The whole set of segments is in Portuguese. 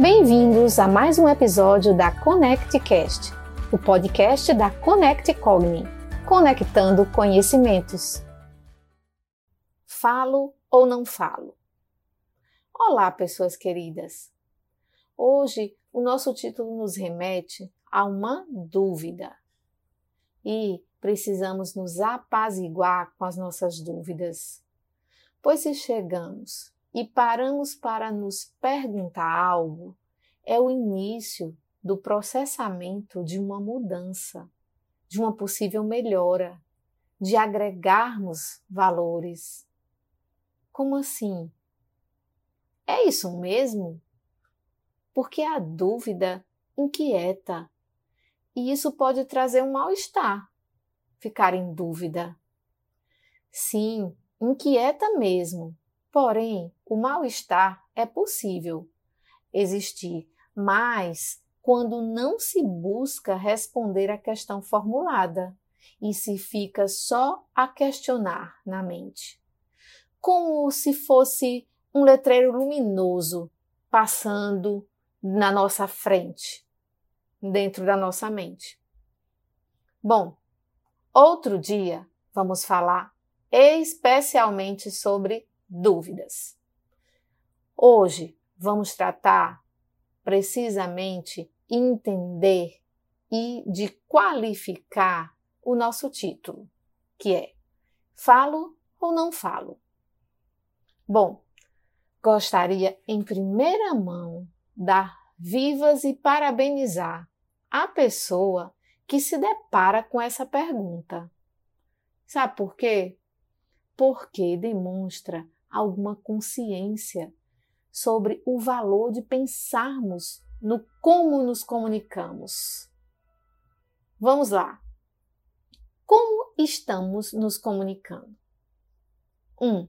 Bem-vindos a mais um episódio da ConnectCast, o podcast da Connect Cogni, conectando conhecimentos. Falo ou não falo? Olá, pessoas queridas. Hoje o nosso título nos remete a uma dúvida. E precisamos nos apaziguar com as nossas dúvidas. Pois se chegamos e paramos para nos perguntar algo, é o início do processamento de uma mudança, de uma possível melhora, de agregarmos valores. Como assim? É isso mesmo? Porque a dúvida inquieta e isso pode trazer um mal-estar, ficar em dúvida. Sim, inquieta mesmo, Porém, o mal-estar é possível existir, mas quando não se busca responder à questão formulada e se fica só a questionar na mente. Como se fosse um letreiro luminoso passando na nossa frente, dentro da nossa mente. Bom, outro dia vamos falar especialmente sobre dúvidas. Hoje vamos tratar precisamente entender e de qualificar o nosso título, que é Falo ou não falo? Bom, gostaria em primeira mão dar vivas e parabenizar a pessoa que se depara com essa pergunta. Sabe por quê? Porque demonstra alguma consciência sobre o valor de pensarmos no como nos comunicamos. Vamos lá. Como estamos nos comunicando? 1. Um,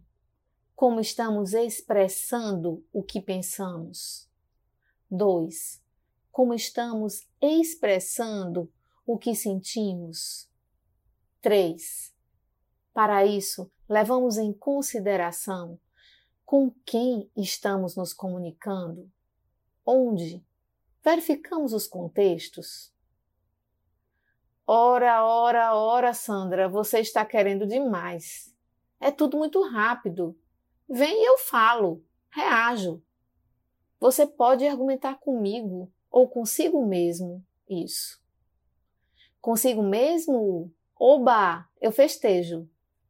como estamos expressando o que pensamos? 2. Como estamos expressando o que sentimos? 3. Para isso, levamos em consideração com quem estamos nos comunicando, onde verificamos os contextos. Ora, ora, ora, Sandra, você está querendo demais. É tudo muito rápido. Vem e eu falo, reajo. Você pode argumentar comigo ou consigo mesmo isso. Consigo mesmo? Oba, eu festejo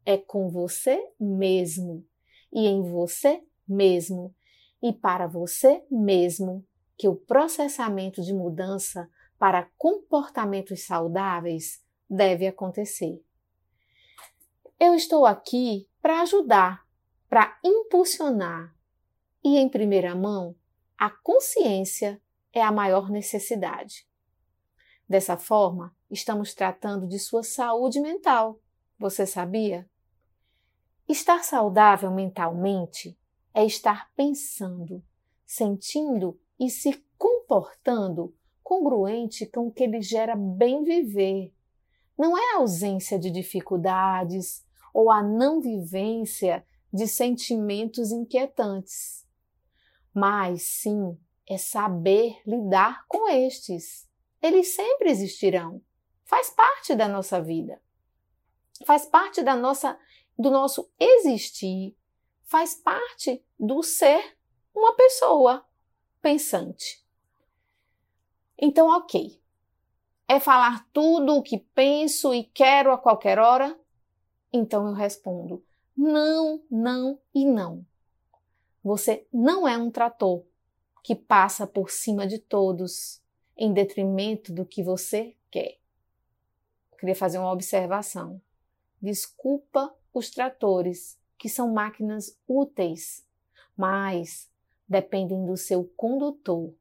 é com você mesmo e em você mesmo e para você mesmo que o processamento de mudança para comportamentos saudáveis deve acontecer. Eu estou aqui para ajudar, para impulsionar e, em primeira mão, a consciência é a maior necessidade. Dessa forma, estamos tratando de sua saúde mental. Você sabia? Estar saudável mentalmente é estar pensando, sentindo e se comportando congruente com o que lhe gera bem viver. Não é a ausência de dificuldades ou a não vivência de sentimentos inquietantes, mas sim é saber lidar com estes. Eles sempre existirão. Faz parte da nossa vida. Faz parte da nossa do nosso existir, faz parte do ser uma pessoa pensante. Então, ok. É falar tudo o que penso e quero a qualquer hora? Então eu respondo: não, não e não. Você não é um trator que passa por cima de todos em detrimento do que você quer. Eu queria fazer uma observação. Desculpa os tratores, que são máquinas úteis, mas dependem do seu condutor.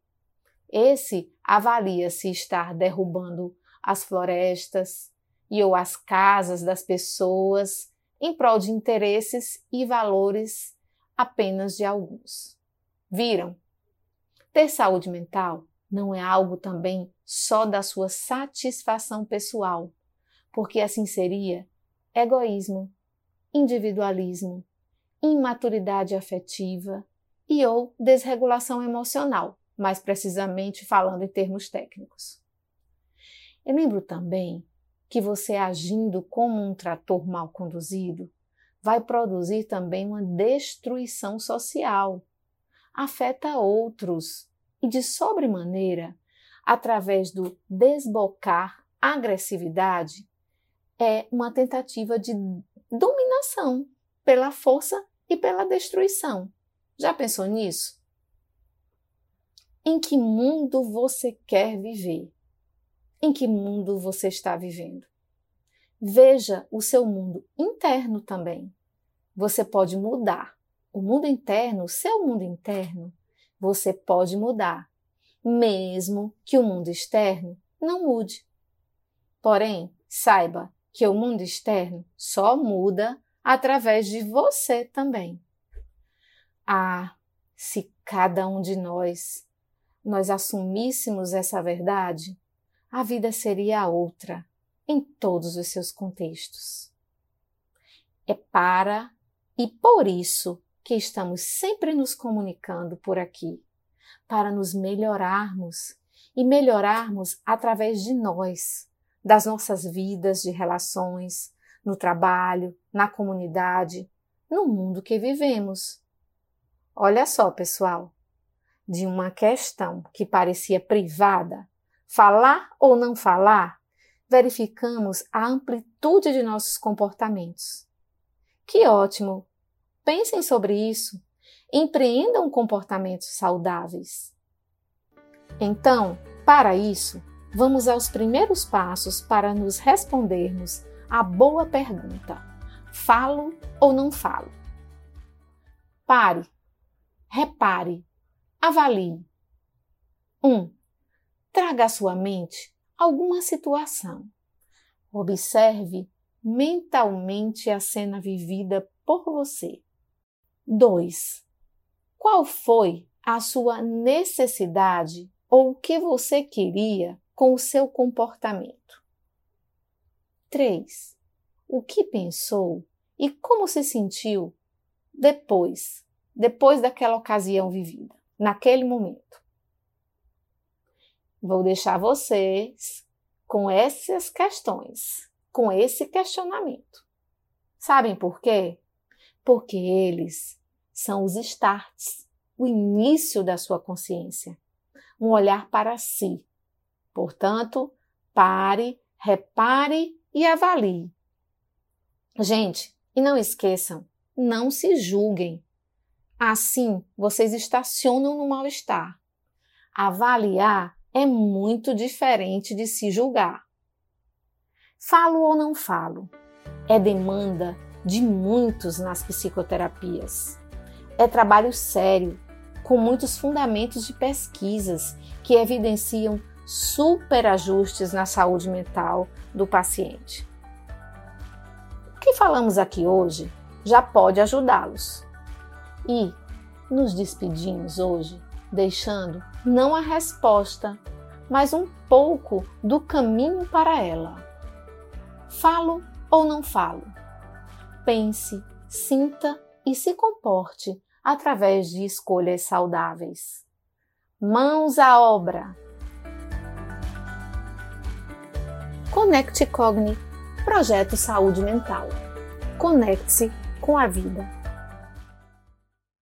Esse avalia se estar derrubando as florestas e ou as casas das pessoas em prol de interesses e valores apenas de alguns. Viram? Ter saúde mental não é algo também só da sua satisfação pessoal, porque assim seria egoísmo individualismo, imaturidade afetiva e ou desregulação emocional, mais precisamente falando em termos técnicos. Eu lembro também que você agindo como um trator mal conduzido vai produzir também uma destruição social. Afeta outros e, de sobremaneira, através do desbocar agressividade, é uma tentativa de dominação pela força e pela destruição. Já pensou nisso? Em que mundo você quer viver? Em que mundo você está vivendo? Veja o seu mundo interno também. Você pode mudar. O mundo interno, o seu mundo interno, você pode mudar, mesmo que o mundo externo não mude. Porém, saiba que o mundo externo só muda através de você também. Ah, se cada um de nós nós assumíssemos essa verdade, a vida seria outra em todos os seus contextos. É para e por isso que estamos sempre nos comunicando por aqui, para nos melhorarmos e melhorarmos através de nós, das nossas vidas de relações, no trabalho, na comunidade, no mundo que vivemos. Olha só, pessoal, de uma questão que parecia privada, falar ou não falar, verificamos a amplitude de nossos comportamentos. Que ótimo! Pensem sobre isso. Empreendam comportamentos saudáveis. Então, para isso, vamos aos primeiros passos para nos respondermos a boa pergunta: falo ou não falo? Pare, repare, avalie. 1. Um, traga à sua mente alguma situação. Observe mentalmente a cena vivida por você. 2. Qual foi a sua necessidade ou o que você queria com o seu comportamento? 3. O que pensou e como se sentiu depois, depois daquela ocasião vivida, naquele momento? Vou deixar vocês com essas questões, com esse questionamento. Sabem por quê? Porque eles são os starts, o início da sua consciência, um olhar para si. Portanto, pare, repare e avalie. Gente, e não esqueçam, não se julguem. Assim, vocês estacionam no mal-estar. Avaliar é muito diferente de se julgar. Falo ou não falo? É demanda de muitos nas psicoterapias. É trabalho sério, com muitos fundamentos de pesquisas que evidenciam superajustes na saúde mental do paciente. O que falamos aqui hoje já pode ajudá-los. E nos despedimos hoje deixando não a resposta, mas um pouco do caminho para ela. Falo ou não falo? Pense, sinta e se comporte através de escolhas saudáveis. Mãos à obra! Conecte Cogni Projeto Saúde Mental. Conecte-se com a vida.